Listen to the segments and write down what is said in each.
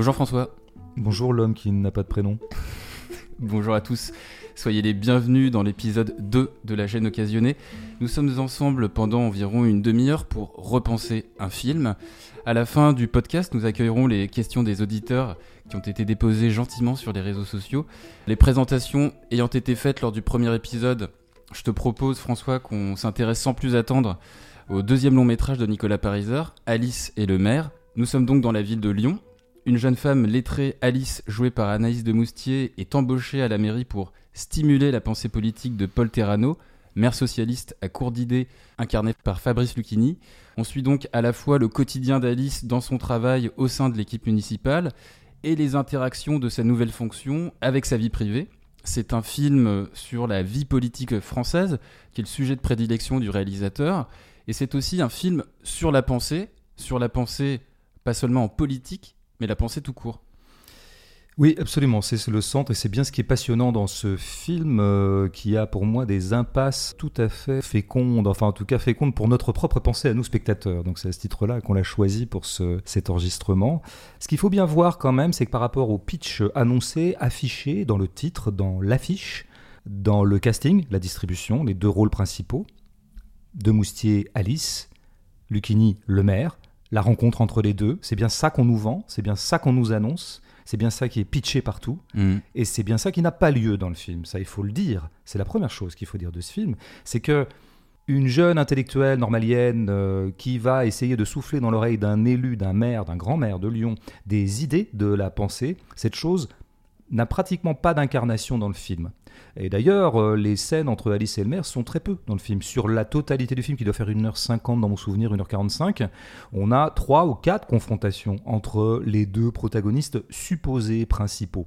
Bonjour François. Bonjour l'homme qui n'a pas de prénom. Bonjour à tous. Soyez les bienvenus dans l'épisode 2 de la chaîne occasionnée. Nous sommes ensemble pendant environ une demi-heure pour repenser un film. À la fin du podcast, nous accueillerons les questions des auditeurs qui ont été déposées gentiment sur les réseaux sociaux. Les présentations ayant été faites lors du premier épisode, je te propose François qu'on s'intéresse sans plus attendre au deuxième long métrage de Nicolas Pariser, Alice et le maire. Nous sommes donc dans la ville de Lyon. Une jeune femme lettrée, Alice, jouée par Anaïs de Moustier, est embauchée à la mairie pour stimuler la pensée politique de Paul Terrano, maire socialiste à court d'idées, incarné par Fabrice Lucchini. On suit donc à la fois le quotidien d'Alice dans son travail au sein de l'équipe municipale et les interactions de sa nouvelle fonction avec sa vie privée. C'est un film sur la vie politique française, qui est le sujet de prédilection du réalisateur, et c'est aussi un film sur la pensée, sur la pensée pas seulement en politique, mais la pensée tout court. Oui, absolument, c'est le centre et c'est bien ce qui est passionnant dans ce film euh, qui a pour moi des impasses tout à fait fécondes, enfin en tout cas fécondes pour notre propre pensée à nous spectateurs. Donc c'est à ce titre-là qu'on l'a choisi pour ce, cet enregistrement. Ce qu'il faut bien voir quand même, c'est que par rapport au pitch annoncé, affiché dans le titre, dans l'affiche, dans le casting, la distribution, les deux rôles principaux, de Moustier, Alice, Lucchini, le maire, la rencontre entre les deux, c'est bien ça qu'on nous vend, c'est bien ça qu'on nous annonce. C'est bien ça qui est pitché partout. Mm. Et c'est bien ça qui n'a pas lieu dans le film. Ça, il faut le dire. C'est la première chose qu'il faut dire de ce film. C'est que une jeune intellectuelle normalienne euh, qui va essayer de souffler dans l'oreille d'un élu, d'un maire, d'un grand maire de Lyon, des idées de la pensée, cette chose n'a pratiquement pas d'incarnation dans le film. Et d'ailleurs, euh, les scènes entre Alice et le maire sont très peu dans le film. Sur la totalité du film, qui doit faire 1h50 dans mon souvenir, 1h45, on a trois ou quatre confrontations entre les deux protagonistes supposés principaux.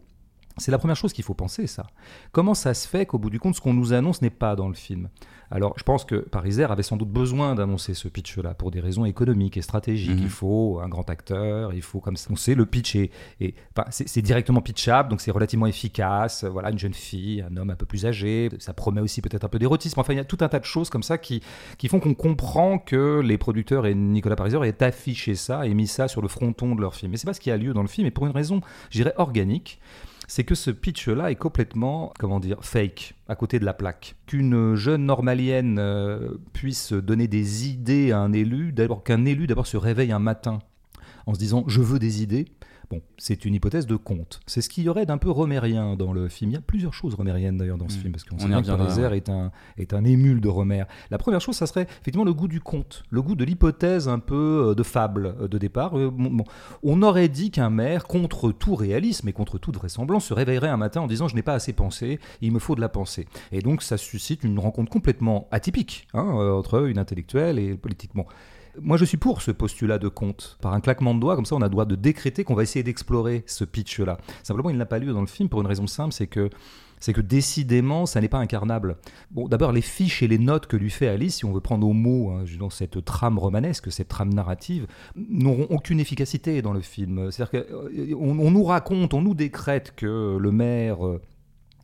C'est la première chose qu'il faut penser, ça. Comment ça se fait qu'au bout du compte, ce qu'on nous annonce n'est pas dans le film? Alors, je pense que Pariser avait sans doute besoin d'annoncer ce pitch-là pour des raisons économiques et stratégiques. Mhm. Il faut un grand acteur, il faut comme ça. On sait, le pitch est, enfin, c'est directement pitchable, donc c'est relativement efficace. Voilà, une jeune fille, un homme un peu plus âgé. Ça promet aussi peut-être un peu d'érotisme. Enfin, il y a tout un tas de choses comme ça qui, qui font qu'on comprend que les producteurs et Nicolas Pariser aient affiché ça et mis ça sur le fronton de leur film. Mais c'est pas ce qui a lieu dans le film, et pour une raison, je dirais, organique c'est que ce pitch-là est complètement, comment dire, fake, à côté de la plaque. Qu'une jeune normalienne euh, puisse donner des idées à un élu, d'abord qu'un élu d'abord se réveille un matin en se disant je veux des idées. Bon, c'est une hypothèse de conte. C'est ce qu'il y aurait d'un peu romérien dans le film. Il y a plusieurs choses romériennes d'ailleurs dans ce Mm. film, parce qu'on On sait bien que Pariser est un, est un émule de Romère. La première chose, ça serait effectivement le goût du conte, le goût de l'hypothèse un peu euh, de fable euh, de départ. Euh, bon. On aurait dit qu'un maire, contre tout réalisme et contre toute vraisemblance, se réveillerait un matin en disant je n'ai pas assez pensé, il me faut de la pensée. Et donc ça suscite une rencontre complètement atypique hein, entre une intellectuelle et politiquement. Moi, je suis pour ce postulat de conte. Par un claquement de doigts, comme ça, on a le droit de décréter qu'on va essayer d'explorer ce pitch-là. Simplement, il n'a pas lieu dans le film pour une raison simple, c'est que c'est que décidément, ça n'est pas incarnable. Bon, d'abord, les fiches et les notes que lui fait Alice, si on veut prendre au mot hein, dans cette trame romanesque, cette trame narrative, n'auront aucune efficacité dans le film. C'est-à-dire qu'on on nous raconte, on nous décrète que le maire euh,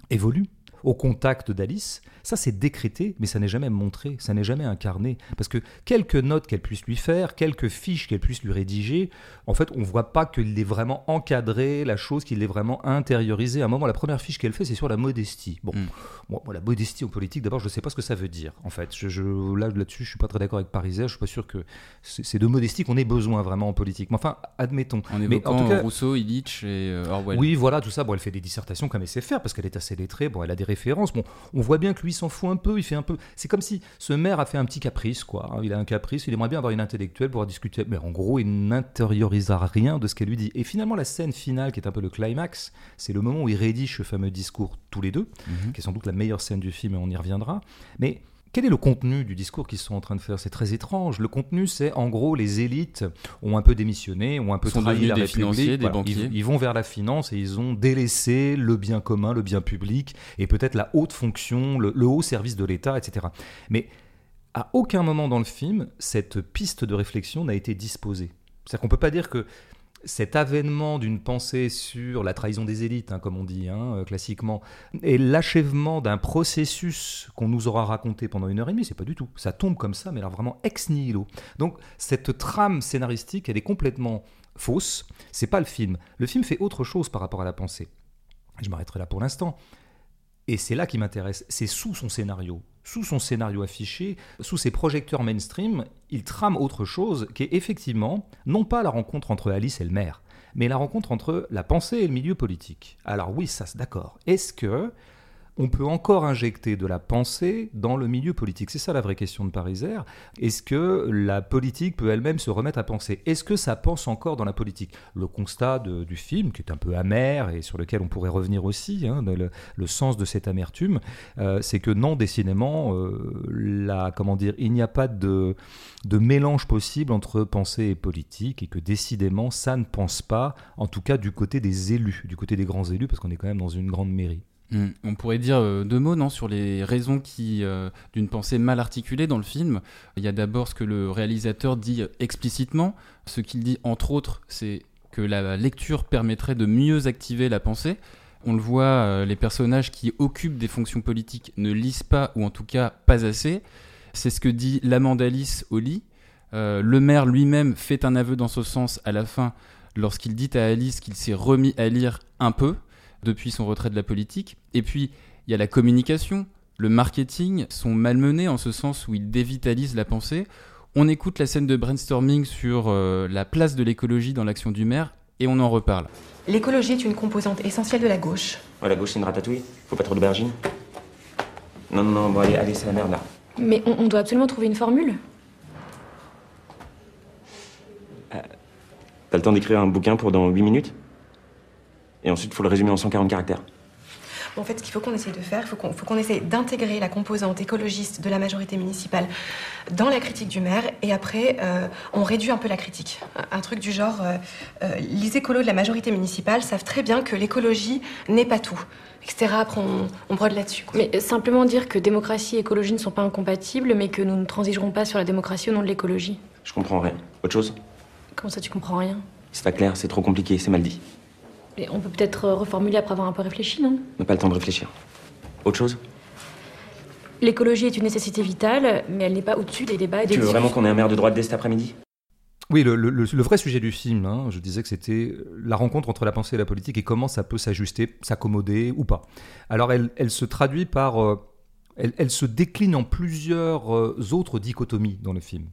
évolue au contact d'Alice, ça c'est décrété, mais ça n'est jamais montré, ça n'est jamais incarné. Parce que quelques notes qu'elle puisse lui faire, quelques fiches qu'elle puisse lui rédiger, en fait, on ne voit pas qu'il ait vraiment encadré la chose, qu'il l'ait vraiment intériorisé. À un moment, la première fiche qu'elle fait, c'est sur la modestie. Bon, Mm. Bon, la modestie en politique, d'abord, je ne sais pas ce que ça veut dire, en fait. Je, je- là, là-dessus, je suis pas très d'accord avec Pariser, je suis pas sûr que c'est de modestie qu'on ait besoin vraiment en politique. Mais enfin, admettons. En Mais en tout cas, Rousseau, Illich et euh, Orwell. oui, voilà, tout ça. Bon, elle fait des dissertations comme elle sait faire parce qu'elle est assez lettrée. Bon, elle a des références. Bon, on voit bien que lui s'en fout un peu. Il fait un peu. C'est comme si ce maire a fait un petit caprice, quoi. hein. Il a un caprice. Il aimerait bien avoir une intellectuelle pour discuter. Mais en gros, il n'intériorisera rien de ce qu'elle lui dit. Et finalement, la scène finale, qui est un peu le climax, c'est le moment où il rédige ce fameux discours tous les deux, Mhm. qui est sans doute la meilleure scène du film et on y reviendra. Mais quel est le contenu du discours qu'ils sont en train de faire? C'est très étrange. Le contenu, c'est en gros les élites ont un peu démissionné, ont un peu Sont trahi la des République. financiers, des Voilà. banquiers. Ils, ils vont vers la finance et ils ont délaissé le bien commun, le bien public et peut-être la haute fonction, le, le haut service de l'État, etc. Mais à aucun moment dans le film, cette piste de réflexion n'a été disposée. C'est-à-dire qu'on ne peut pas dire que cet avènement d'une pensée sur la trahison des élites, hein, comme on dit hein, euh, classiquement, et l'achèvement d'un processus qu'on nous aura raconté pendant une heure et demie, c'est pas du tout. Ça tombe comme ça, mais alors vraiment ex nihilo. Donc cette trame scénaristique, elle est complètement fausse, c'est pas le film. Le film fait autre chose par rapport à la pensée. Je m'arrêterai là pour l'instant. Et c'est là qui m'intéresse. C'est sous son scénario. Sous son scénario affiché, sous ses projecteurs mainstream, il trame autre chose qui est effectivement, non pas la rencontre entre Alice et le maire, mais la rencontre entre la pensée et le milieu politique. Alors oui, ça, c'est d'accord. Est-ce que on peut encore injecter de la pensée dans le milieu politique C'est ça la vraie question de Pariser. Est-ce que la politique peut elle-même se remettre à penser? Est-ce que ça pense encore dans la politique? Le constat du film, qui est un peu amer et sur lequel on pourrait revenir aussi, hein, le, sens de cette amertume, euh, c'est que non, décidément, euh, il n'y a pas de, de mélange possible entre pensée et politique et que décidément, ça ne pense pas, en tout cas du côté des élus, du côté des grands élus, parce qu'on est quand même dans une grande mairie. Hmm. On pourrait dire euh, deux mots non, sur les raisons qui, euh, d'une pensée mal articulée dans le film. Il y a d'abord ce que le réalisateur dit explicitement. Ce qu'il dit, entre autres, c'est que la lecture permettrait de mieux activer la pensée. On le voit, euh, les personnages qui occupent des fonctions politiques ne lisent pas, ou en tout cas pas assez. C'est ce que dit l'Amandalis au lit. le maire lui-même fait un aveu dans ce sens à la fin, lorsqu'il dit à Alice qu'il s'est remis à lire un peu depuis son retrait de la politique. Et puis, il y a la communication, le marketing sont malmenés en ce sens où ils dévitalisent la pensée. On écoute la scène de brainstorming sur euh, la place de l'écologie dans l'action du maire et on en reparle. L'écologie est une composante essentielle de la gauche. Ouais, la gauche, c'est une ratatouille Faut pas trop d'aubergines Non, non, non, bon, allez, allez c'est la merde là. Mais on, doit absolument trouver une formule. Euh, T'as le temps d'écrire un bouquin pour dans 8 minutes? Et ensuite, il faut le résumer en 140 caractères. En fait, ce qu'il faut qu'on essaye de faire, il faut qu'on essaye d'intégrer la composante écologiste de la majorité municipale dans la critique du maire, et après, euh, on réduit un peu la critique. Un truc du genre, euh, euh, les écolos de la majorité municipale savent très bien que l'écologie n'est pas tout, etc. Après, on, on brode là-dessus. Mais simplement dire que démocratie et écologie ne sont pas incompatibles, mais que nous ne transigerons pas sur la démocratie au nom de l'écologie. Je comprends rien. Autre chose? Comment ça, tu comprends rien? C'est pas clair, c'est trop compliqué, c'est mal dit on peut peut-être euh, reformuler après avoir un peu réfléchi, non? On n'a pas le temps de réfléchir. Autre chose? L'écologie est une nécessité vitale, mais elle n'est pas au-dessus des débats et des Tu veux vraiment qu'on ait un maire de droite dès cet après-midi? Oui, le, vrai sujet du film, hein, je disais que c'était la rencontre entre la pensée et la politique et comment ça peut s'ajuster, s'accommoder ou pas. Alors elle, se traduit par... Euh, elle, se décline en plusieurs euh, autres dichotomies dans le film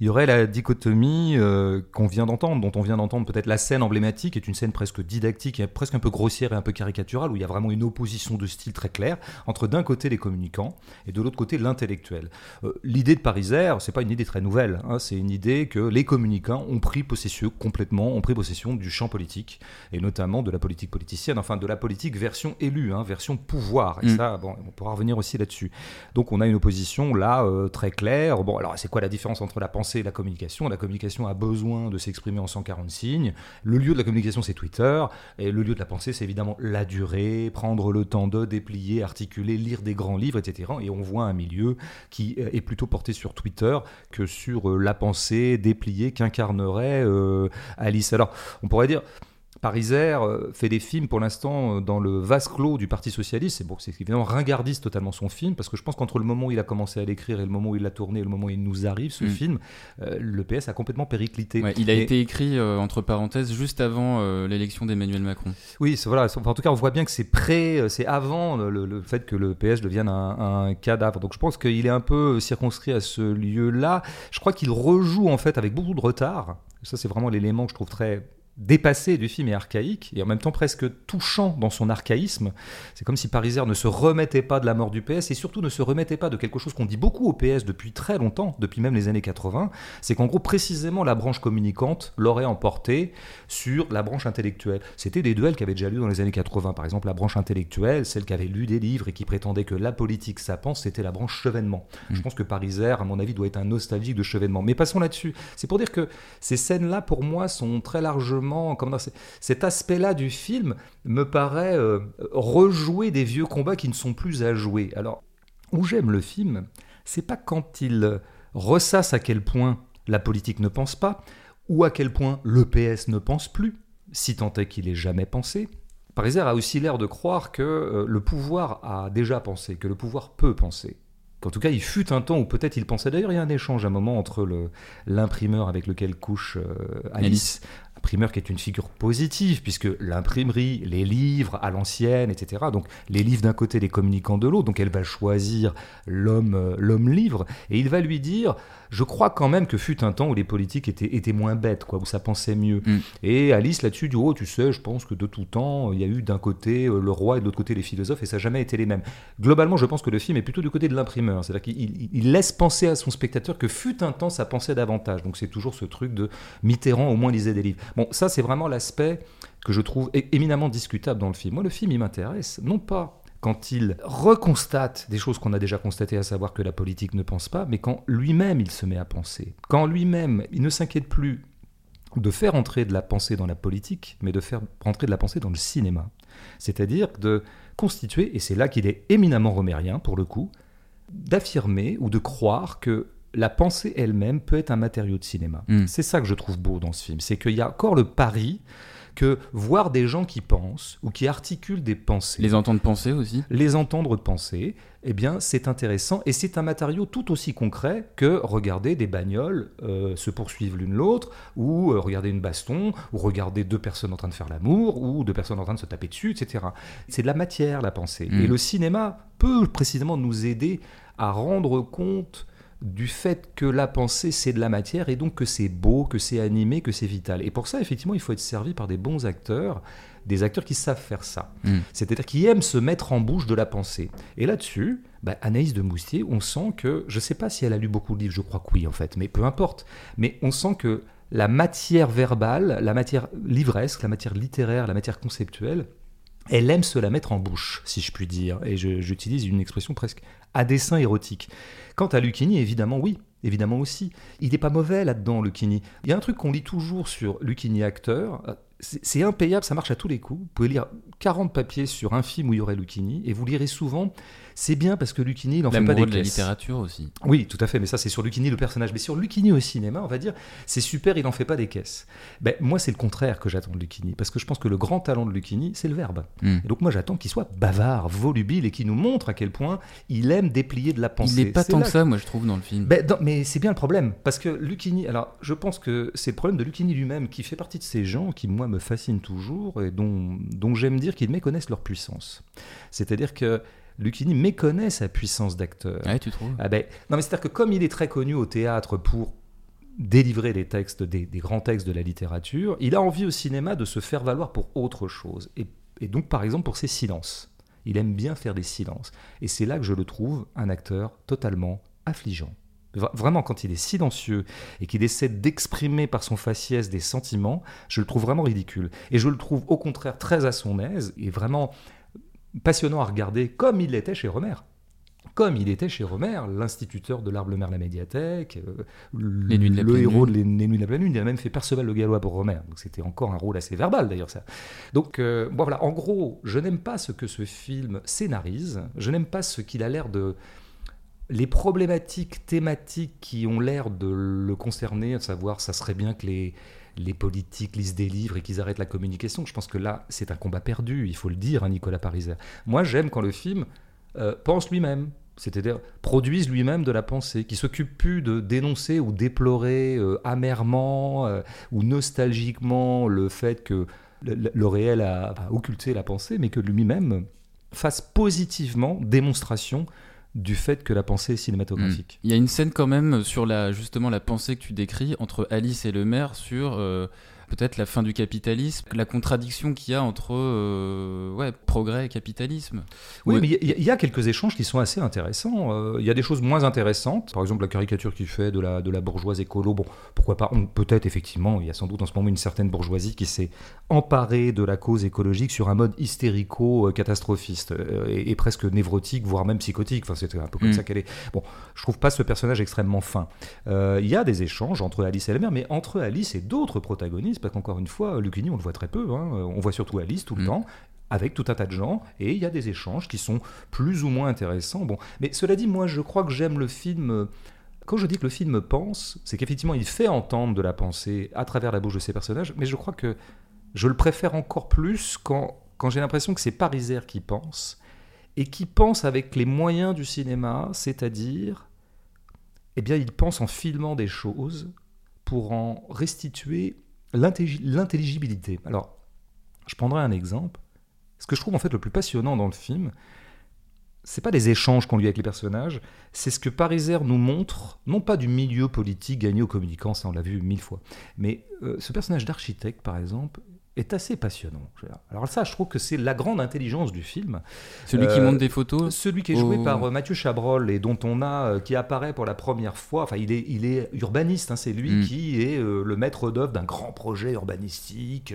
il y aurait la dichotomie euh, qu'on vient d'entendre, dont on vient d'entendre peut-être la scène emblématique, est une scène presque didactique, presque un peu grossière et un peu caricaturale, où il y a vraiment une opposition de style très claire entre d'un côté les communicants et de l'autre côté l'intellectuel. Euh, l'idée de Pariser, c'est pas une idée très nouvelle, hein, c'est une idée que les communicants ont pris possession complètement, ont pris possession du champ politique, et notamment de la politique politicienne, enfin de la politique version élue, hein, version pouvoir. Et mm. ça, bon, on pourra revenir aussi là-dessus. Donc on a une opposition là euh, très claire. Bon, alors c'est quoi la différence entre la pensée la communication. La communication a besoin de s'exprimer en 140 signes. Le lieu de la communication, c'est Twitter. Et le lieu de la pensée, c'est évidemment la durée, prendre le temps de déplier, articuler, lire des grands livres, etc. Et on voit un milieu qui euh, est plutôt porté sur Twitter que sur euh, la pensée dépliée qu'incarnerait euh, Alice. Alors, on pourrait dire Pariser euh, fait des films pour l'instant euh, dans le vase clos du Parti Socialiste. C'est bon, c'est évidemment ringardiste totalement son film, parce que je pense qu'entre le moment où il a commencé à l'écrire et le moment où il l'a tourné et le moment où il nous arrive, ce mm. film, euh, le PS a complètement périclité. il a été écrit, entre parenthèses, juste avant l'élection d'Emmanuel Macron. Oui, voilà. en tout cas, on voit bien que c'est prêt, c'est avant le, fait que le PS devienne un, un cadavre. Donc je pense qu'il est un peu circonscrit à ce lieu-là. Je crois qu'il rejoue en fait avec beaucoup de retard. Ça, c'est vraiment l'élément que je trouve très dépassé du film et archaïque, et en même temps presque touchant dans son archaïsme. C'est comme si Pariser ne se remettait pas de la mort du PS, et surtout ne se remettait pas de quelque chose qu'on dit beaucoup au PS depuis très longtemps, depuis même les années 80, c'est qu'en gros précisément la branche communicante l'aurait emporté sur la branche intellectuelle. C'était des duels qu'avait déjà lu dans les années 80, par exemple la branche intellectuelle, celle qui avait lu des livres et qui prétendait que la politique ça pense, c'était la branche chevènement. Mmh. Je pense que Pariser, à mon avis, doit être un nostalgique de chevènement. Mais passons là-dessus. C'est pour dire que ces scènes-là, pour moi, sont très largement cet aspect-là du film me paraît euh, rejouer des vieux combats qui ne sont plus à jouer. Alors, où j'aime le film, c'est pas quand il ressasse à quel point la politique ne pense pas, ou à quel point le PS ne pense plus, si tant est qu'il ait jamais pensé. Pariser a aussi l'air de croire que euh, le pouvoir a déjà pensé, que le pouvoir peut penser. qu'en tout cas il fut un temps où peut-être il pensait d'ailleurs il y a un échange à un moment entre l'imprimeur avec lequel couche euh, Alice, imprimeur qui est une figure positive puisque l'imprimerie, les livres à l'ancienne, etc. Donc les livres d'un côté, les communicants de l'autre, donc elle va choisir l'homme euh, l'homme livre et il va lui dire je crois quand même que fut un temps où les politiques étaient, étaient moins bêtes, quoi, où ça pensait mieux. Mm. Et Alice là-dessus dit oh tu sais je pense que de tout temps il y a eu d'un côté euh, le roi et de l'autre côté les philosophes et ça n'a jamais été les mêmes. Globalement je pense que le film est plutôt du côté de l'imprimeur, c'est-à-dire qu'il il- il laisse penser à son spectateur que fut un temps ça pensait davantage. Donc c'est toujours ce truc de Mitterrand au moins lisait des livres. Bon ça c'est vraiment l'aspect que je trouve éminemment discutable dans le film. Moi le film il m'intéresse non pas quand il reconstate des choses qu'on a déjà constatées, à savoir que la politique ne pense pas, mais quand lui-même il se met à penser, quand lui-même il ne s'inquiète plus de faire entrer de la pensée dans la politique, mais de faire entrer de la pensée dans le cinéma. C'est-à-dire de constituer, et c'est là qu'il est éminemment romérien pour le coup, d'affirmer ou de croire que la pensée elle-même peut être un matériau de cinéma. Mm. C'est ça que je trouve beau dans ce film, c'est qu'il y a encore le pari que voir des gens qui pensent ou qui articulent des pensées, Les entendre penser aussi. les entendre penser, eh bien, c'est intéressant et c'est un matériau tout aussi concret que regarder des bagnoles euh, se poursuivre l'une l'autre, ou euh, regarder une baston, ou regarder deux personnes en train de faire l'amour, ou deux personnes en train de se taper dessus, etc. C'est de la matière, la pensée. Mm. Et le cinéma peut précisément nous aider à rendre compte du fait que la pensée c'est de la matière et donc que c'est beau, que c'est animé, que c'est vital. Et pour ça, effectivement, il faut être servi par des bons acteurs, des acteurs qui savent faire ça. Mm. C'est-à-dire qui aiment se mettre en bouche de la pensée. Et là-dessus, bah, Anaïs de Moustier, on sent que, je ne sais pas si elle a lu beaucoup de livres, je crois que oui en fait, mais peu importe. Mais on sent que la matière verbale, la matière livresque, la matière littéraire, la matière conceptuelle, elle aime se la mettre en bouche, si je puis dire. Et j'utilise une expression presque à dessein érotique. Quant à Lucchini, évidemment, oui. Évidemment aussi. Il n'est pas mauvais là-dedans, Lucchini. Il y a un truc qu'on lit toujours sur Lucchini acteur. euh, C'est c'est impayable, ça marche à tous les coups. Vous pouvez lire 40 papiers sur un film où il y aurait Lucchini et vous lirez souvent c'est bien parce que Lucchini, il en fait pas des de la littérature aussi. Oui, tout à fait, mais ça c'est sur Lucchini le personnage. Mais sur Lucchini au cinéma, on va dire, c'est super, il en fait pas des caisses. Ben, moi, c'est le contraire que j'attends de Lucchini, parce que je pense que le grand talent de Lucchini, c'est le verbe. Mm. Et donc moi, j'attends qu'il soit bavard, volubile, et qu'il nous montre à quel point il aime déplier de la pensée. Il n'est pas tant là que ça, moi, je trouve, dans le film. ben, mais c'est bien le problème, parce que Lucchini, alors je pense que c'est le problème de Lucchini lui-même, qui fait partie de ces gens qui, moi, me fascinent toujours et dont, dont j'aime dire qu'ils méconnaissent leur puissance. C'est-à-dire que Lucchini méconnaît sa puissance d'acteur. Ouais, tu trouves Ah ben, non, mais c'est-à-dire que comme il est très connu au théâtre pour délivrer des textes, des, des grands textes de la littérature, il a envie au cinéma de se faire valoir pour autre chose. Et, et donc, par exemple, pour ses silences. Il aime bien faire des silences. Et c'est là que je le trouve un acteur totalement affligeant. Vra- Vraiment, quand il est silencieux et qu'il essaie d'exprimer par son faciès des sentiments, je le trouve vraiment ridicule. Et je le trouve au contraire très à son aise et vraiment passionnant à regarder, comme il l'était chez Romer. Comme il était chez Romer, l'instituteur de l'Arbre le Maire la médiathèque, euh, Les Nuits de la le héros Lune. de Nuits de la Pleine Lune, il a même fait Perceval le Gallois pour Romer. Donc c'était encore un rôle assez verbal d'ailleurs ça. Donc euh, bon, voilà, en gros, je n'aime pas ce que ce film scénarise, je n'aime pas ce qu'il a l'air de les problématiques thématiques qui ont l'air de le concerner, à savoir ça serait bien que les, les politiques lisent des livres et qu'ils arrêtent la communication. Je pense que là, c'est un combat perdu, il faut le dire, hein, Nicolas Pariser. Moi, j'aime quand le film euh, pense lui-même, c'est-à-dire produise lui-même de la pensée, qui s'occupe plus de dénoncer ou déplorer euh, amèrement euh, ou nostalgiquement le fait que le, réel a occulté la pensée, mais que lui-même fasse positivement démonstration du fait que la pensée est cinématographique. Il y a une scène quand même sur la justement la pensée que tu décris entre Alice et le maire sur euh, peut-être la fin du capitalisme, la contradiction qu'il y a entre euh, ouais, progrès et capitalisme. Oui, Ouais. mais il y, a- il y a quelques échanges qui sont assez intéressants. Euh, Il y a des choses moins intéressantes. Par exemple, la caricature qu'il fait de la, de la bourgeoise écolo. Bon, pourquoi pas Peut-être, effectivement, il y a sans doute en ce moment une certaine bourgeoisie qui s'est emparée de la cause écologique sur un mode hystérico-catastrophiste euh, et, et presque névrotique, voire même psychotique. Enfin, c'est un peu comme Mm. ça qu'elle est. Bon, je trouve pas ce personnage extrêmement fin. Euh, Il y a des échanges entre Alice et la mère, mais entre Alice et d'autres protagonistes, parce qu'encore une fois, Lucchini, on le voit très peu. hein. On voit surtout Alice tout le Mm. temps avec tout un tas de gens, et il y a des échanges qui sont plus ou moins intéressants. Bon, mais cela dit, moi, je crois que j'aime le film. euh, Quand je dis que le film pense, c'est qu'effectivement, il fait entendre de la pensée à travers la bouche de ses personnages, mais je crois que je le préfère encore plus quand, quand j'ai l'impression que c'est Pariser qui pense et qui pense avec les moyens du cinéma, c'est-à-dire, eh bien, il pense en filmant des choses pour en restituer l'intelligibilité. Alors, je prendrai un exemple. Ce que je trouve en fait le plus passionnant dans le film, c'est pas des échanges qu'on lui avec les personnages, c'est ce que Pariser nous montre, non pas du milieu politique gagné aux communicants, ça on l'a vu mille fois, mais euh, ce personnage d'architecte par exemple est assez passionnant. Alors ça, je trouve que c'est la grande intelligence du film. Celui qui euh, monte des photos Celui qui est joué par euh, Mathieu Chabrol et dont on a, qui apparaît pour la première fois, enfin il est, il est urbaniste, hein, c'est lui mm. qui est le maître d'œuvre d'un grand projet urbanistique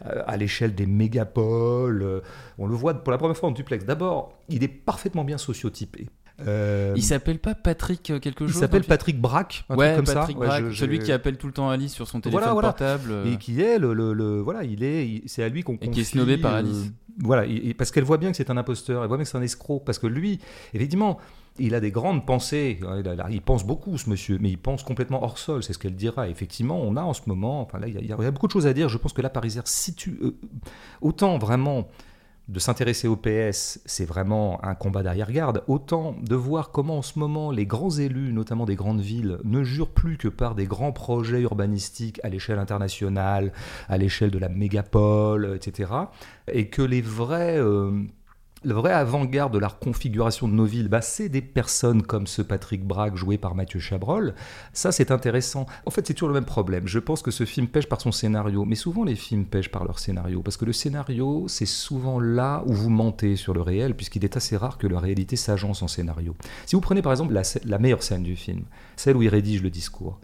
à l'échelle des mégapoles. on le voit pour la première fois en duplex. D'abord, il est parfaitement bien sociotypé. Euh, il s'appelle pas Patrick euh, quelque chose Il s'appelle Patrick Braque, ouais, comme Patrick ça. Braque, celui qui appelle tout le temps Alice sur son téléphone portable. Euh. Et qui est le, le, voilà, il est, c'est à lui qu'on confie. Et qui est snobé par Alice. voilà, parce qu'elle voit bien que c'est un imposteur, elle voit bien que c'est un escroc, parce que lui, effectivement, il a des grandes pensées. Il, pense beaucoup, ce monsieur, mais il pense complètement hors sol. C'est ce qu'elle dira. Effectivement, on a en ce moment. Enfin là, il y, a, beaucoup de choses à dire. Je pense que la Parisière situe autant vraiment de s'intéresser au PS, c'est vraiment un combat d'arrière-garde, autant de voir comment en ce moment les grands élus, notamment des grandes villes, ne jurent plus que par des grands projets urbanistiques à l'échelle internationale, à l'échelle de la mégapole, etc. Et que les vrais... Euh, le vrai avant-garde de la configuration de nos villes, bah, c'est des personnes comme ce Patrick Braque joué par Mathieu Chabrol. Ça, c'est intéressant. En fait, c'est toujours le même problème. Je pense que ce film pêche par son scénario, mais souvent les films pêchent par leur scénario, parce que le scénario, c'est souvent là où vous mentez sur le réel, puisqu'il est assez rare que la réalité s'agence en scénario. Si vous prenez par exemple la, la meilleure scène du film, celle où il rédige le discours,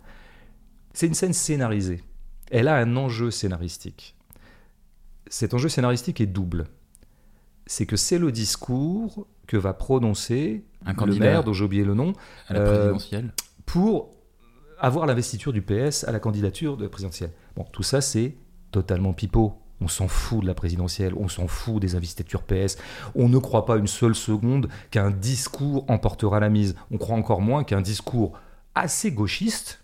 c'est une scène scénarisée. Elle a un enjeu scénaristique. Cet enjeu scénaristique est double c'est que c'est le discours que va prononcer un le maire, dont j'ai oublié le nom, à la présidentielle. Euh, pour avoir l'investiture du PS à la candidature de présidentielle. Bon, tout ça, c'est totalement pipeau. On s'en fout de la présidentielle, on s'en fout des investitures PS. On ne croit pas une seule seconde qu'un discours emportera la mise. On croit encore moins qu'un discours assez gauchiste,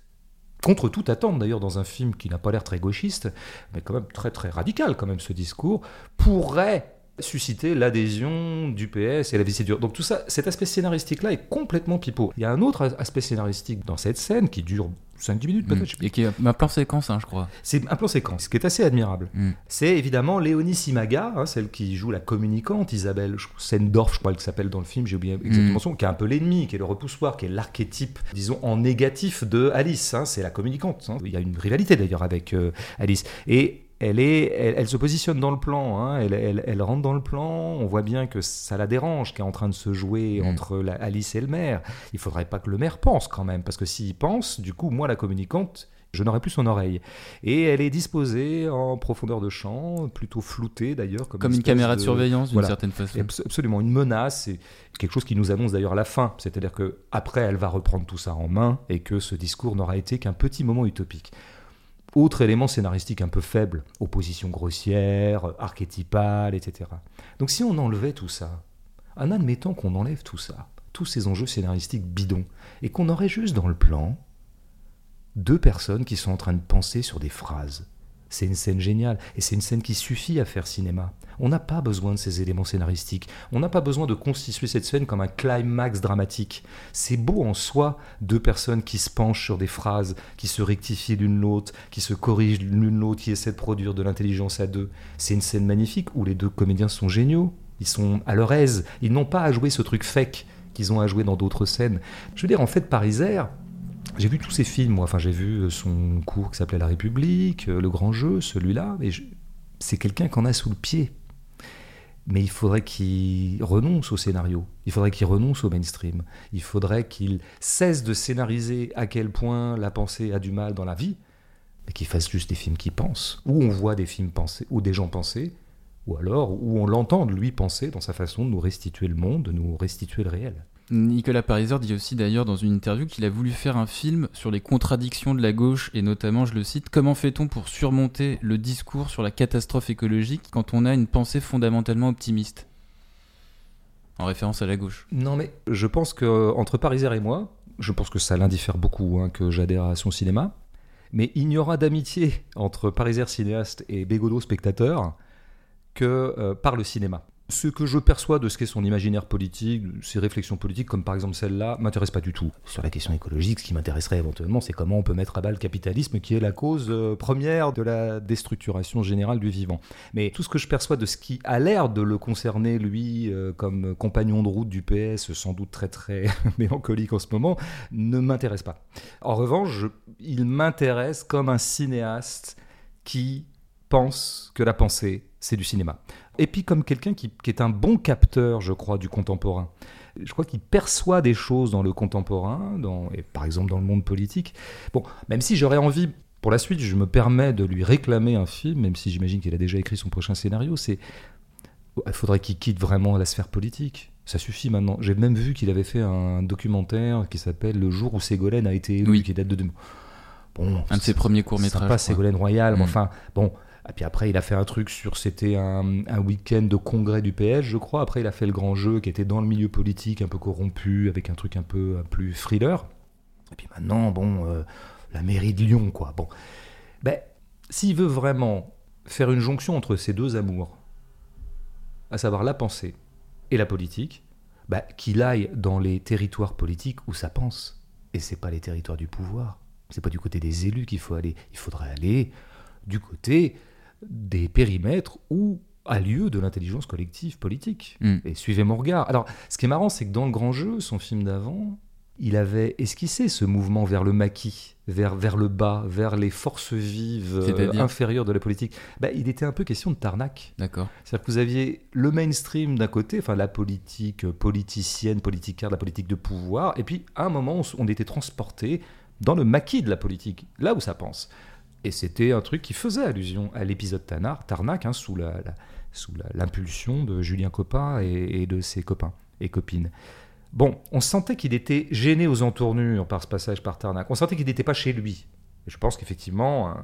contre toute attente d'ailleurs dans un film qui n'a pas l'air très gauchiste, mais quand même très très radical quand même ce discours, pourrait susciter l'adhésion du PS et la dure. Donc tout ça, cet aspect scénaristique-là est complètement pipeau. Il y a un autre aspect scénaristique dans cette scène qui dure 5-10 minutes peut-être. Mm. Et qui est un plan séquence, hein, je crois. C'est un plan séquence, ce qui est assez admirable. Mm. C'est évidemment Léonie Simaga, hein, celle qui joue la communicante, Isabelle Sendorf, je crois qu'elle s'appelle dans le film, j'ai oublié exactement mm. son, qui est un peu l'ennemi, qui est le repoussoir, qui est l'archétype, disons, en négatif de Alice. Hein, c'est la communicante. Il y a une rivalité d'ailleurs avec euh, Alice. Et elle, est, elle, se positionne dans le plan, hein. elle, rentre dans le plan, on voit bien que ça la dérange, qu'elle est en train de se jouer mm. entre la, Alice et le maire. Il faudrait pas que le maire pense quand même, parce que s'il pense, du coup, moi, la communicante, je n'aurai plus son oreille. Et elle est disposée en profondeur de champ, plutôt floutée d'ailleurs. Comme, une, caméra de, surveillance d'une certaine façon. Absolument, une menace, c'est quelque chose qui nous annonce d'ailleurs la fin. C'est-à-dire que après, elle va reprendre tout ça en main et que ce discours n'aura été qu'un petit moment utopique. Autre élément scénaristique un peu faible, opposition grossière, archétypale, etc. Donc si on enlevait tout ça, en admettant qu'on enlève tout ça, tous ces enjeux scénaristiques bidons, et qu'on aurait juste dans le plan deux personnes qui sont en train de penser sur des phrases, c'est une scène géniale, et c'est une scène qui suffit à faire cinéma. On n'a pas besoin de ces éléments scénaristiques, on n'a pas besoin de constituer cette scène comme un climax dramatique. C'est beau en soi, deux personnes qui se penchent sur des phrases, qui se rectifient l'une l'autre, qui se corrigent l'une l'autre, qui essaient de produire de l'intelligence à deux. C'est une scène magnifique où les deux comédiens sont géniaux, ils sont à leur aise, ils n'ont pas à jouer ce truc fake qu'ils ont à jouer dans d'autres scènes. Je veux dire, en fait, Parisaire, j'ai vu tous ces films, moi. Enfin, j'ai vu euh, son cours qui s'appelait La République, euh, Le Grand Jeu, celui-là. Et c'est quelqu'un qu'on a sous le pied. Mais il faudrait qu'il renonce au scénario. Il faudrait qu'il renonce au mainstream. Il faudrait qu'il cesse de scénariser à quel point la pensée a du mal dans la vie, mais qu'il fasse juste des films qui pensent, où on voit des films penser, ou des gens penser, ou alors où on l'entend lui penser dans sa façon de nous restituer le monde, de nous restituer le réel. Nicolas Pariser dit aussi d'ailleurs dans une interview qu'il a voulu faire un film sur les contradictions de la gauche et notamment, je le cite, comment fait-on pour surmonter le discours sur la catastrophe écologique quand on a une pensée fondamentalement optimiste? En référence à la gauche. Non mais je pense que entre Pariser et moi, je pense que ça l'indiffère beaucoup hein, que j'adhère à son cinéma, mais il n'y aura d'amitié entre Pariser cinéaste et Bégodeau spectateur que euh, par le cinéma. Ce que je perçois de ce qu'est son imaginaire politique, ses réflexions politiques, comme par exemple celle-là, m'intéresse pas du tout. Sur la question écologique, ce qui m'intéresserait éventuellement, c'est comment on peut mettre à bas le capitalisme, qui est la cause euh, première de la déstructuration générale du vivant. Mais tout ce que je perçois de ce qui a l'air de le concerner, lui, euh, comme compagnon de route du PS, sans doute très très mélancolique en ce moment, ne m'intéresse pas. En revanche, il m'intéresse comme un cinéaste qui pense que la pensée, c'est du cinéma. Et puis comme quelqu'un qui, est un bon capteur, je crois, du contemporain. Je crois qu'il perçoit des choses dans le contemporain, dans, et par exemple dans le monde politique. Bon, même si j'aurais envie, pour la suite, je me permets de lui réclamer un film, même si j'imagine qu'il a déjà écrit son prochain scénario, c'est... Il faudrait qu'il quitte vraiment la sphère politique. Ça suffit maintenant. J'ai même vu qu'il avait fait un documentaire qui s'appelle Le jour où Ségolène a été élu, qui date de... Bon, un de ses premiers courts-métrages. Pas Ségolène Royal, mais mm. enfin, bon, et puis après, il a fait un truc sur, c'était un, week-end de congrès du PS, je crois. Après, il a fait le grand jeu qui était dans le milieu politique, un peu corrompu, avec un truc un peu plus thriller. Et puis maintenant, bon, euh, la mairie de Lyon, quoi. Bon, ben, s'il veut vraiment faire une jonction entre ces deux amours, à savoir la pensée et la politique, ben, qu'il aille dans les territoires politiques où ça pense. Et c'est pas les territoires du pouvoir. C'est pas du côté des élus qu'il faut aller. Il faudrait aller du côté des périmètres où a lieu de l'intelligence collective politique. Hmm. Et suivez mon regard. Alors, ce qui est marrant, c'est que dans le grand jeu, son film d'avant, il avait esquissé ce mouvement vers le maquis, vers, vers le bas, vers les forces vives euh, inférieures de la politique. Bah, il était un peu question de Tarnac. D'accord. C'est-à-dire que vous aviez le mainstream d'un côté, enfin la politique politicienne, politicaire, la politique de pouvoir, et puis à un moment, on était transporté dans le maquis de la politique, là où ça pense. Et c'était un truc qui faisait allusion à l'épisode Tanar, Tarnac, hein, sous l'impulsion de Julien Copin et, de ses copains et copines. Bon, on sentait qu'il était gêné aux entournures par ce passage par Tarnac. On sentait qu'il n'était pas chez lui. Et je pense qu'effectivement,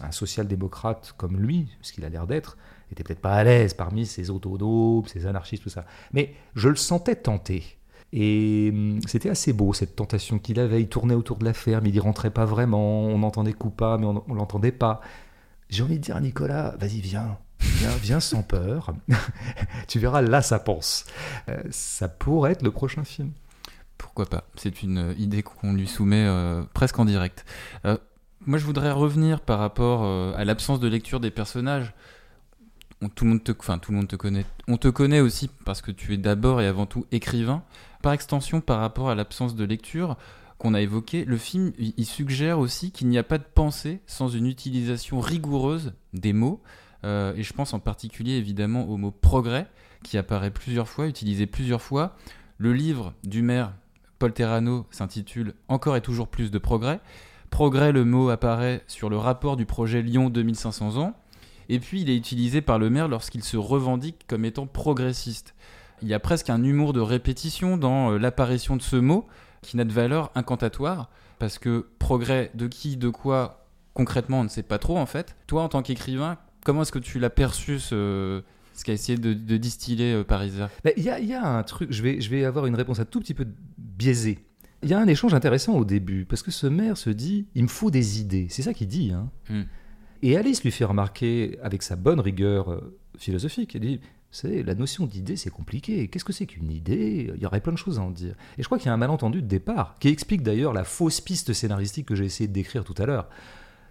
un, social-démocrate comme lui, ce qu'il a l'air d'être, était peut-être pas à l'aise parmi ces autonomes, ces anarchistes, tout ça. Mais je le sentais tenté. Et hum, c'était assez beau cette tentation qu'il avait. Il tournait autour de la ferme, il n'y rentrait pas vraiment. On entendait Coupa, mais on ne l'entendait pas. J'ai envie de dire à Nicolas, vas-y, viens, viens, viens sans peur. tu verras, là, ça pense. Euh, ça pourrait être le prochain film. Pourquoi pas? C'est une idée qu'on lui soumet euh, presque en direct. Euh, moi, je voudrais revenir par rapport à l'absence de lecture des personnages tout le monde tout le monde te connaît. On te connaît aussi parce que tu es d'abord et avant tout écrivain. Par extension, par rapport à l'absence de lecture qu'on a évoqué, le film il suggère aussi qu'il n'y a pas de pensée sans une utilisation rigoureuse des mots. Euh, et je pense en particulier évidemment au mot progrès qui apparaît plusieurs fois, utilisé plusieurs fois. Le livre du maire Paul Terrano s'intitule Encore et toujours plus de progrès. Progrès, le mot apparaît sur le rapport du projet Lyon 2500 ans. Et puis il est utilisé par le maire lorsqu'il se revendique comme étant progressiste. Il y a presque un humour de répétition dans euh, l'apparition de ce mot qui n'a de valeur incantatoire, parce que progrès de qui, de quoi, concrètement, on ne sait pas trop en fait. Toi, en tant qu'écrivain, comment est-ce que tu l'as perçu ce, ce qu'a essayé de, distiller euh, Parisa Il y, y, a un truc, je vais, je vais avoir une réponse un tout petit peu biaisée. Il y a un échange intéressant au début, parce que ce maire se dit, il me faut des idées. C'est ça qu'il dit. Hein. Hmm. Et Alice lui fait remarquer, avec sa bonne rigueur euh, philosophique, elle dit c'est la notion d'idée, c'est compliqué. Qu'est-ce que c'est qu'une idée? Il y aurait plein de choses à en dire. Et je crois qu'il y a un malentendu de départ, qui explique d'ailleurs la fausse piste scénaristique que j'ai essayé de décrire tout à l'heure.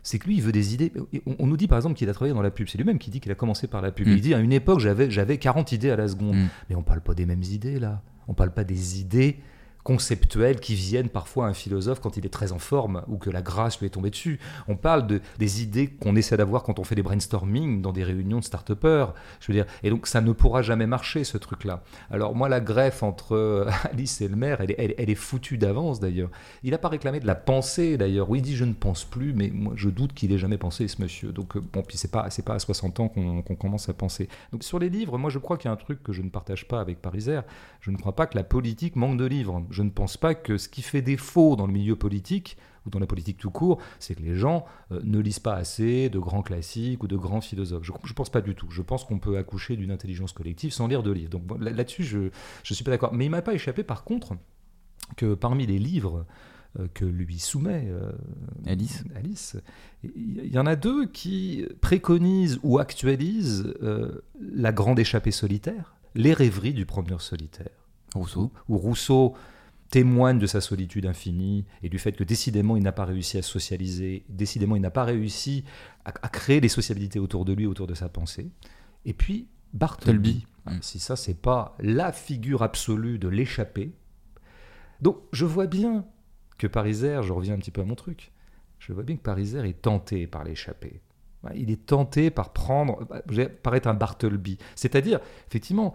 C'est que lui, il veut des idées. On, nous dit par exemple qu'il a travaillé dans la pub. C'est lui-même qui dit qu'il a commencé par la pub. Mm. Il dit à une époque, j'avais, j'avais 40 idées à la seconde. Mm. Mais on parle pas des mêmes idées là. On parle pas des idées conceptuels qui viennent parfois à un philosophe quand il est très en forme ou que la grâce lui est tombée dessus. On parle de, des idées qu'on essaie d'avoir quand on fait des brainstorming dans des réunions de start Je veux dire, et donc ça ne pourra jamais marcher ce truc-là. Alors moi, la greffe entre euh, Alice et le maire, elle est, elle, est foutue d'avance d'ailleurs. Il n'a pas réclamé de la pensée d'ailleurs. Oui, il dit je ne pense plus, mais moi je doute qu'il ait jamais pensé ce monsieur. Donc euh, bon, puis c'est pas c'est pas à 60 ans qu'on commence à penser. Donc sur les livres, moi je crois qu'il y a un truc que je ne partage pas avec Pariser. Je ne crois pas que la politique manque de livres ne pense pas que ce qui fait défaut dans le milieu politique, ou dans la politique tout court, c'est que les gens euh, ne lisent pas assez de grands classiques ou de grands philosophes. Je ne pense pas du tout. Je pense qu'on peut accoucher d'une intelligence collective sans lire de livres. Donc là-dessus, je ne suis pas d'accord. Mais il m'a pas échappé par contre que parmi les livres euh, que lui soumet euh, Alice. Alice. Il y en a deux qui préconisent ou actualisent la grande échappée solitaire, Les rêveries du promeneur solitaire. Rousseau. Où Rousseau témoigne de sa solitude infinie et du fait que décidément il n'a pas réussi à se socialiser, décidément il n'a pas réussi à, à créer des sociabilités autour de lui, autour de sa pensée. Et puis Bartleby, Mm. si ça c'est pas la figure absolue de l'échappée. Donc je vois bien que Pariser, je reviens un petit peu à mon truc, je vois bien que Pariser est tenté par l'échappée. Il est tenté par prendre, par être un Bartleby. C'est-à-dire, effectivement,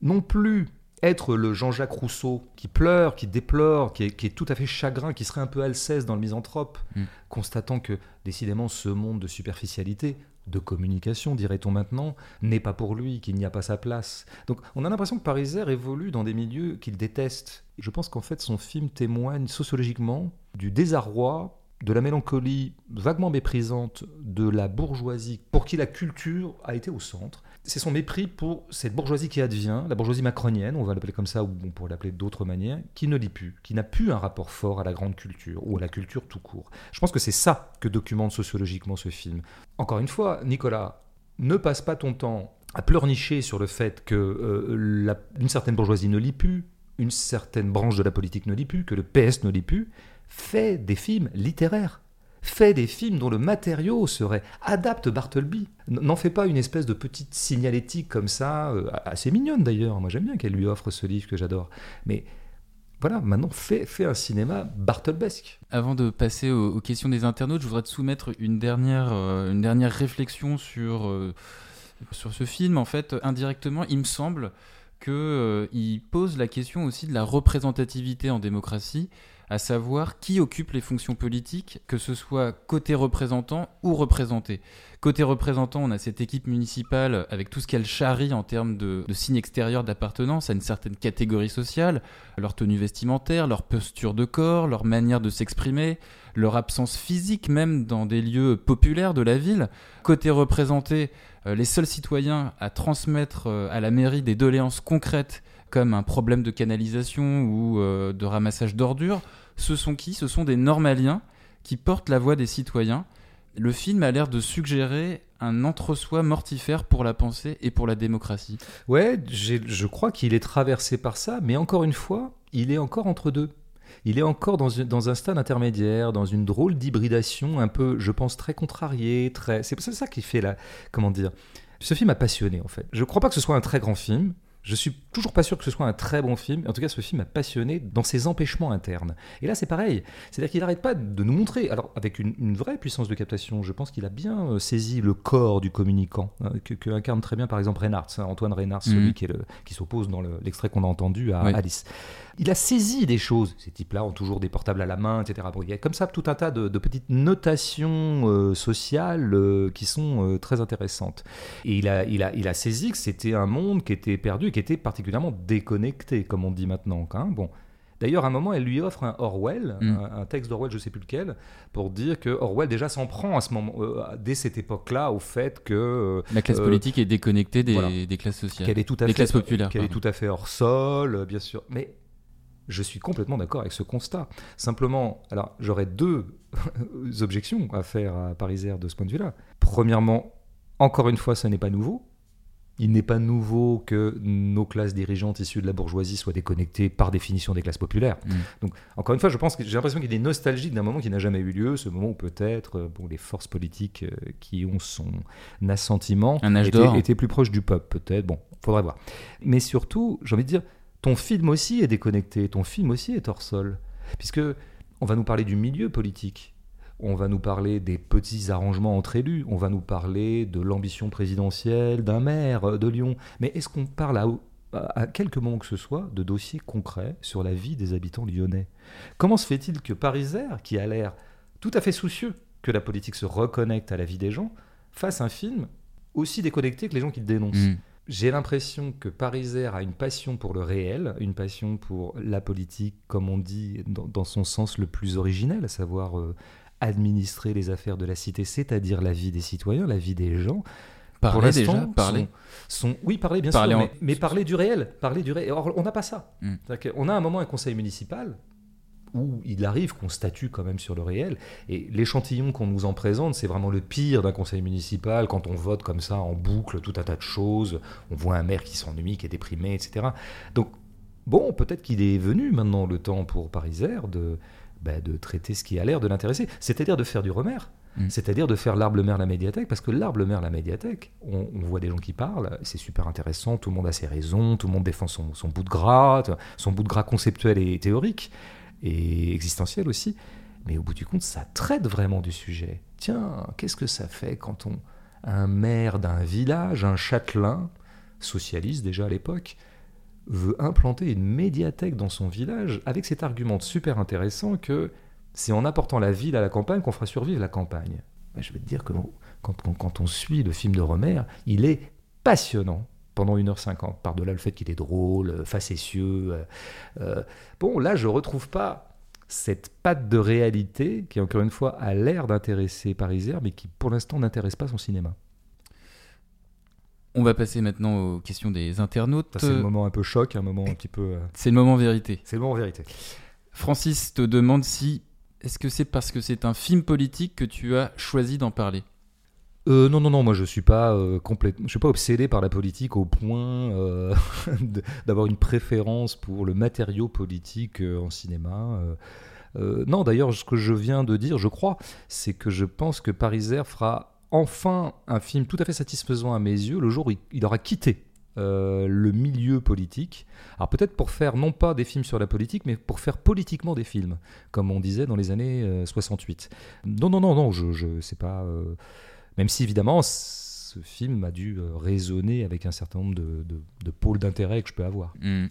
non plus être le Jean-Jacques Rousseau qui pleure, qui déplore, qui est, qui est tout à fait chagrin, qui serait un peu Alceste dans le misanthrope, Mm. constatant que décidément ce monde de superficialité, de communication, dirait-on maintenant, n'est pas pour lui, qu'il n'y a pas sa place. Donc on a l'impression que Pariser évolue dans des milieux qu'il déteste. Je pense qu'en fait son film témoigne sociologiquement du désarroi, de la mélancolie vaguement méprisante de la bourgeoisie pour qui la culture a été au centre. C'est son mépris pour cette bourgeoisie qui advient, la bourgeoisie macronienne, on va l'appeler comme ça, ou on pourrait l'appeler d'autres manières, qui ne lit plus, qui n'a plus un rapport fort à la grande culture, ou à la culture tout court. Je pense que c'est ça que documente sociologiquement ce film. Encore une fois, Nicolas, ne passe pas ton temps à pleurnicher sur le fait que euh, une certaine bourgeoisie ne lit plus, une certaine branche de la politique ne lit plus, que le PS ne lit plus. Fais des films littéraires. Fais des films dont le matériau serait adapte Bartleby. N'en fais pas une espèce de petite signalétique comme ça, euh, assez mignonne d'ailleurs. Moi j'aime bien qu'elle lui offre ce livre que j'adore. Mais voilà, maintenant fais, un cinéma Bartlebesque. Avant de passer aux, aux questions des internautes, je voudrais te soumettre une dernière, euh, une dernière réflexion sur, euh, sur ce film. En fait, indirectement, il me semble qu'il pose la question aussi de la représentativité en démocratie, à savoir qui occupe les fonctions politiques, que ce soit côté représentant ou représenté. Côté représentant, on a cette équipe municipale avec tout ce qu'elle charrie en termes de, de signes extérieurs d'appartenance à une certaine catégorie sociale, leur tenue vestimentaire, leur posture de corps, leur manière de s'exprimer, leur absence physique même dans des lieux populaires de la ville. Côté représenté, euh, les seuls citoyens à transmettre euh, à la mairie des doléances concrètes comme un problème de canalisation ou euh, de ramassage d'ordures, ce sont qui? Ce sont des normaliens qui portent la voix des citoyens. Le film a l'air de suggérer un entre-soi mortifère pour la pensée et pour la démocratie. Ouais, je crois qu'il est traversé par ça, mais encore une fois, il est encore entre deux. Il est encore dans, dans un stade intermédiaire, dans une drôle d'hybridation un peu, je pense, très contrariée, très... C'est ça qui fait la... Comment dire? Ce film m'a passionné, en fait. Je ne crois pas que ce soit un très grand film. Je suis toujours pas sûr que ce soit un très bon film. En tout cas, ce film m'a passionné dans ses empêchements internes. Et là, c'est pareil. C'est-à-dire qu'il n'arrête pas de nous montrer, alors avec une, une vraie puissance de captation, je pense qu'il a bien euh, saisi le corps du communicant, hein, que, que incarne très bien par exemple Reynard, hein, Antoine Reynard, celui Mhm. qui, est le- qui s'oppose dans le- l'extrait qu'on a entendu à Oui. Alice. Il a saisi des choses. Ces types-là ont toujours des portables à la main, etc. Bon, il y a comme ça tout un tas de, de petites notations euh, sociales euh, qui sont très intéressantes. Et il a, il, a, il a saisi que c'était un monde qui était perdu, qui était particulièrement déconnecté, comme on dit maintenant. hein. Bon. D'ailleurs, à un moment, elle lui offre un Orwell, Mm. un, un texte d'Orwell, je ne sais plus lequel, pour dire que Orwell déjà s'en prend à ce moment, euh, dès cette époque-là, au fait que La classe Euh, politique est déconnectée des, voilà. des classes sociales. qu'elle est tout à des fait classes populaires. qu'elle est tout à fait hors sol, bien sûr. Mais je suis complètement d'accord avec ce constat. Simplement, alors j'aurais deux objections à faire à Pariser de ce point de vue-là. Premièrement, encore une fois, ce n'est pas nouveau. Il n'est pas nouveau que nos classes dirigeantes issues de la bourgeoisie soient déconnectées par définition des classes populaires. Mm. Donc, encore une fois, je pense que j'ai l'impression qu'il est nostalgique d'un moment qui n'a jamais eu lieu, ce moment où peut-être euh, bon, les forces politiques euh, qui ont son assentiment Un âge étaient plus proches du peuple, peut-être. Bon, faudrait voir. Mais surtout, j'ai envie de dire, ton film aussi est déconnecté, ton film aussi est hors sol. Puisque on va nous parler du milieu politique, on va nous parler des petits arrangements entre élus, on va nous parler de l'ambition présidentielle d'un maire euh, de Lyon. Mais est-ce qu'on parle à, quelques moments que ce soit de dossiers concrets sur la vie des habitants lyonnais? Comment se fait-il que Pariser, qui a l'air tout à fait soucieux que la politique se reconnecte à la vie des gens, fasse un film aussi déconnecté que les gens qui le dénoncent Mm. j'ai l'impression que Pariser a une passion pour le réel, une passion pour la politique, comme on dit, dans, dans son sens le plus originel, à savoir euh, administrer les affaires de la cité, c'est-à-dire la vie des citoyens, la vie des gens. Parler déjà, parler. Sont, sont- oui, parler bien Parler sûr, en- mais, mais parler du réel, parler du réel. Or, on n'a pas ça. Mm. C'est-à-dire qu'on a un moment un conseil municipal où il arrive qu'on statue quand même sur le réel. Et l'échantillon qu'on nous en présente, c'est vraiment le pire d'un conseil municipal, quand on vote comme ça en boucle tout un tas de choses, on voit un maire qui s'ennuie, qui est déprimé, etc. Donc, bon, peut-être qu'il est venu maintenant le temps pour Pariser de, bah, de traiter ce qui a l'air de l'intéresser, c'est-à-dire de faire du remède. Mm. C'est-à-dire de faire l'arbre mer la médiathèque, parce que l'arbre mer la médiathèque, on, on voit des gens qui parlent, c'est super intéressant, tout le monde a ses raisons, tout le monde défend son, son bout de gras, son bout de gras conceptuel et théorique, et existentiel aussi, mais au bout du compte, ça traite vraiment du sujet. Tiens, qu'est-ce que ça fait quand on, un maire d'un village, un châtelain, socialiste déjà à l'époque, veut implanter une médiathèque dans son village avec cet argument super intéressant que c'est en apportant la ville à la campagne qu'on fera survivre la campagne. Ben, je vais te dire que quand, on suit le film de Romer, il est passionnant pendant 1h50, par-delà le fait qu'il est drôle, euh, facétieux. euh, euh, bon, là, je retrouve pas cette patte de réalité qui, encore une fois, a l'air d'intéresser Pariser, mais qui, pour l'instant, n'intéresse pas son cinéma. On va passer maintenant aux questions des internautes. Ça, c'est le moment un peu choc, un moment un petit peu... euh, C'est le moment vérité. C'est le moment vérité. Francis te demande si est-ce que c'est parce que c'est un film politique que tu as choisi d'en parler? Euh, non, non, non, moi je suis pas euh, complètement, je suis pas obsédé par la politique au point euh, d'avoir une préférence pour le matériau politique en cinéma. non, d'ailleurs, ce que je viens de dire, je crois, c'est que je pense que Pariser fera enfin un film tout à fait satisfaisant à mes yeux le jour où il, aura quitté euh, le milieu politique. Alors peut-être pour faire non pas des films sur la politique, mais pour faire politiquement des films, comme on disait dans les années euh, 68. Non, non, non, non, je, je sais pas. euh, même si évidemment, ce film a dû euh, résonner avec un certain nombre de, de- de pôles d'intérêt que je peux avoir. Hmm.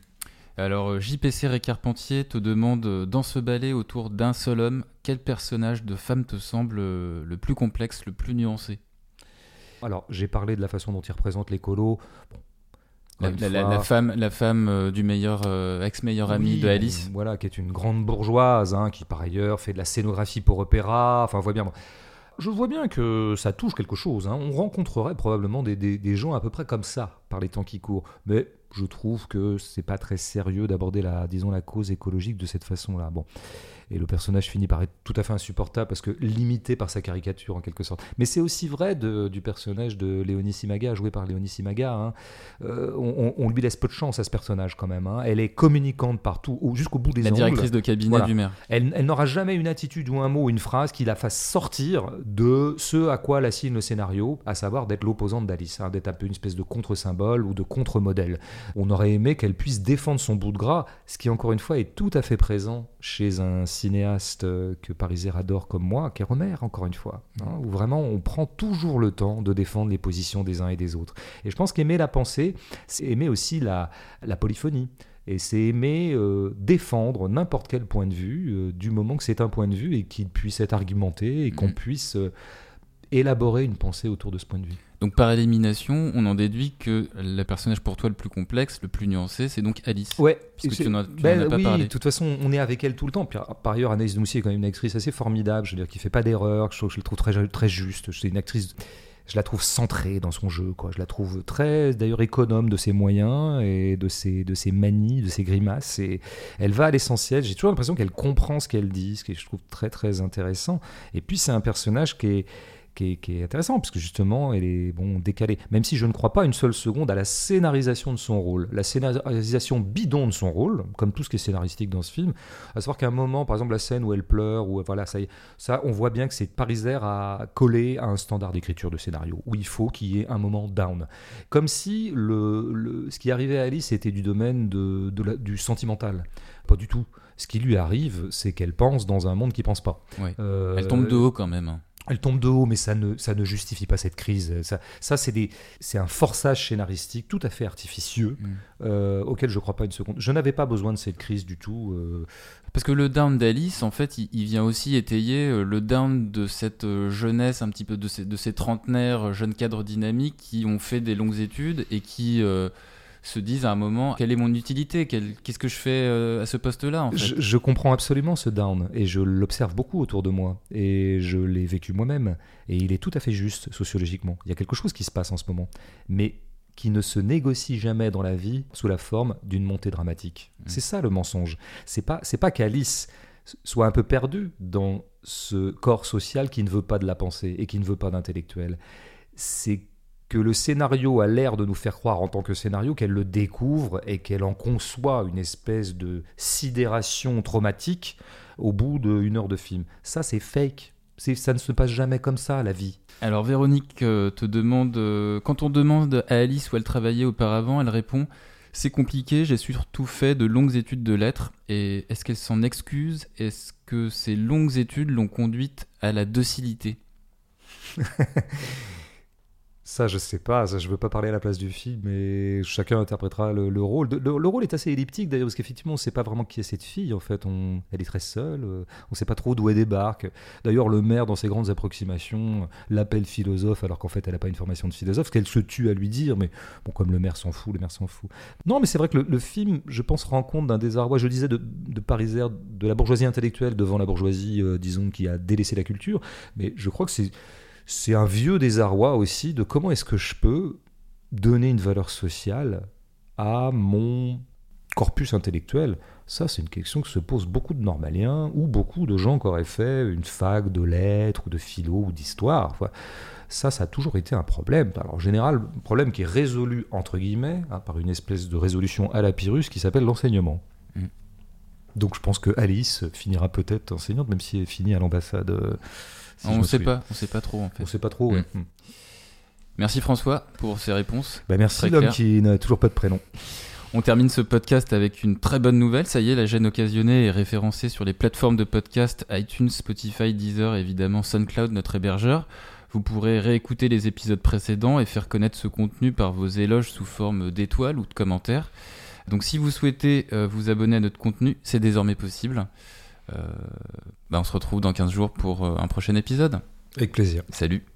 Alors, euh, JPC Récarpentier te demande euh, dans ce ballet autour d'un seul homme, quel personnage de femme te semble euh, le plus complexe, le plus nuancé? Alors, j'ai parlé de la façon dont il représente l'écolo. Bon, la, femme, la femme euh, du meilleur euh, ex-meilleur ami oui, de Alice. Voilà, qui est une grande bourgeoise, hein, qui par ailleurs fait de la scénographie pour opéra. Enfin, voit bien. Je vois bien que ça touche quelque chose. hein. On rencontrerait probablement des, des- des gens à peu près comme ça par les temps qui courent. Mais je trouve que c'est pas très sérieux d'aborder la, disons, la cause écologique de cette façon-là. Bon. Et le personnage finit par être tout à fait insupportable parce que limité par sa caricature en quelque sorte. Mais c'est aussi vrai de- du personnage de Léonie Simaga, joué par Léonie Simaga. hein. Euh, on, lui laisse peu de chance à ce personnage quand même. hein. Elle est communicante partout, au- jusqu'au bout des La directrice de cabinet Voilà. du maire. Elle, elle n'aura jamais une attitude ou un mot ou une phrase qui la fasse sortir de ce à quoi l'assigne le scénario, à savoir d'être l'opposante d'Alice, hein, d'être un peu une espèce de contre-symbole ou de contre-modèle. On aurait aimé qu'elle puisse défendre son bout de gras, ce qui encore une fois est tout à fait présent chez un cinéaste euh, que Pariser adore comme moi, qui est Romer, encore une fois, hein, où vraiment on prend toujours le temps de défendre les positions des uns et des autres. Et je pense qu'aimer la pensée, c'est aimer aussi la, la polyphonie. Et c'est aimer euh, défendre n'importe quel point de vue, euh, du moment que c'est un point de vue et qu'il puisse être argumenté et qu'on Mhm. puisse euh, élaborer une pensée autour de ce point de vue. Donc par élimination, on en déduit que le personnage pour toi le plus complexe, le plus nuancé, c'est donc Alice. Ouais, Puisque c'est- tu n'en as- ben as pas oui, parlé. de toute façon, on est avec elle tout le temps. Puis, par ailleurs, Anaïs Moussier est quand même une actrice assez formidable, je veux dire, qui fait pas d'erreur, je, trouve- je la trouve très, très juste. C'est une actrice, je la trouve centrée dans son jeu, quoi. Je la trouve très, d'ailleurs, économe de ses moyens et de ses, de ses manies, de ses grimaces. Et elle va à l'essentiel. J'ai toujours l'impression qu'elle comprend ce qu'elle dit, ce que je trouve très, très intéressant. Et puis, c'est un personnage qui est qui est, qui est intéressant, parce que justement, elle est bon, décalée. Même si je ne crois pas une seule seconde à la scénarisation de son rôle, la scénarisation bidon de son rôle, comme tout ce qui est scénaristique dans ce film, à savoir qu'à un moment, par exemple, la scène où elle pleure, ou voilà, ça, ça, on voit bien que c'est Pariser à coller à un standard d'écriture de scénario, où il faut qu'il y ait un moment down. Comme si le, le- ce qui arrivait à Alice était du domaine de, de la- du sentimental. Pas du tout. Ce qui lui arrive, c'est qu'elle pense dans un monde qui pense pas. Euh, Elle tombe de haut quand même. Elle tombe de haut, mais ça ne, ça ne justifie pas cette crise. Ça, ça c'est, des, c'est un forçage scénaristique tout à fait artificieux, Mm. euh, auquel je ne crois pas une seconde. Je n'avais pas besoin de cette crise du tout. euh. Parce que le down d'Alice, en fait, il, il vient aussi étayer euh, le down de cette jeunesse, un petit peu de ces, de ces trentenaires jeunes cadres dynamiques qui ont fait des longues études et qui euh, se disent à un moment quelle est mon utilité? Qu'est-ce que je fais euh, à ce poste-là en fait? Je, je comprends absolument ce down, et je l'observe beaucoup autour de moi, et je l'ai vécu moi-même, et il est tout à fait juste sociologiquement. Il y a quelque chose qui se passe en ce moment, mais qui ne se négocie jamais dans la vie sous la forme d'une montée dramatique. Mm. C'est ça le mensonge. C'est pas, c'est pas qu'Alice soit un peu perdu dans ce corps social qui ne veut pas de la pensée et qui ne veut pas d'intellectuel. C'est que le scénario a l'air de nous faire croire en tant que scénario qu'elle le découvre et qu'elle en conçoit une espèce de sidération traumatique au bout d'une heure de film. Ça, c'est fake. Ça ne se passe jamais comme ça, la vie. Alors Véronique euh, te demande, euh, quand on demande à Alice où elle travaillait auparavant, elle répond c'est compliqué, j'ai surtout fait de longues études de lettres. Et est-ce qu'elle s'en excuse? Est-ce que ces longues études l'ont conduite à la docilité? Ça, je sais pas. Ça, je veux pas parler à la place du film, mais chacun interprétera le, rôle. Le, rôle est assez elliptique d'ailleurs, parce qu'effectivement, on ne sait pas vraiment qui est cette fille. En fait, on, elle est très seule. Euh, on ne sait pas trop d'où elle débarque. D'ailleurs, le maire, dans ses grandes approximations, l'appelle philosophe, alors qu'en fait, elle n'a pas une formation de philosophe, qu'elle se tue à lui dire. Mais comme le maire s'en fout, le maire s'en fout. Non, mais c'est vrai que le, film, je pense, rend compte d'un désarroi. Je disais de, de de la bourgeoisie intellectuelle devant la bourgeoisie, euh, disons, qui a délaissé la culture. Mais je crois que c'est c'est un vieux désarroi aussi de comment est-ce que je peux donner une valeur sociale à mon corpus intellectuel. Ça, c'est une question que se posent beaucoup de normaliens ou beaucoup de gens qui auraient fait une fac de lettres ou de philo ou d'histoire. Ça, ça a toujours été un problème. Alors, en général, un problème qui est résolu, entre guillemets, hein, par une espèce de résolution à la Pyrrhus qui s'appelle l'enseignement. Mm. Donc, je pense que Alice finira peut-être enseignante, même si elle finit à l'ambassade. Euh, on ne sait pas, on sait pas trop en fait. On sait pas trop. Mm. Mm. Merci François pour ces réponses. Bah merci l'homme qui n'a toujours pas de prénom. On termine ce podcast avec une très bonne nouvelle. Ça y est, la gêne occasionnée est référencée sur les plateformes de podcast iTunes, Spotify, Deezer, évidemment SoundCloud, notre hébergeur. Vous pourrez réécouter les épisodes précédents et faire connaître ce contenu par vos éloges sous forme d'étoiles ou de commentaires. Donc si vous souhaitez euh, vous abonner à notre contenu, c'est désormais possible. Euh, bah, on se retrouve dans 15 jours pour euh, un prochain épisode. Avec plaisir. Salut.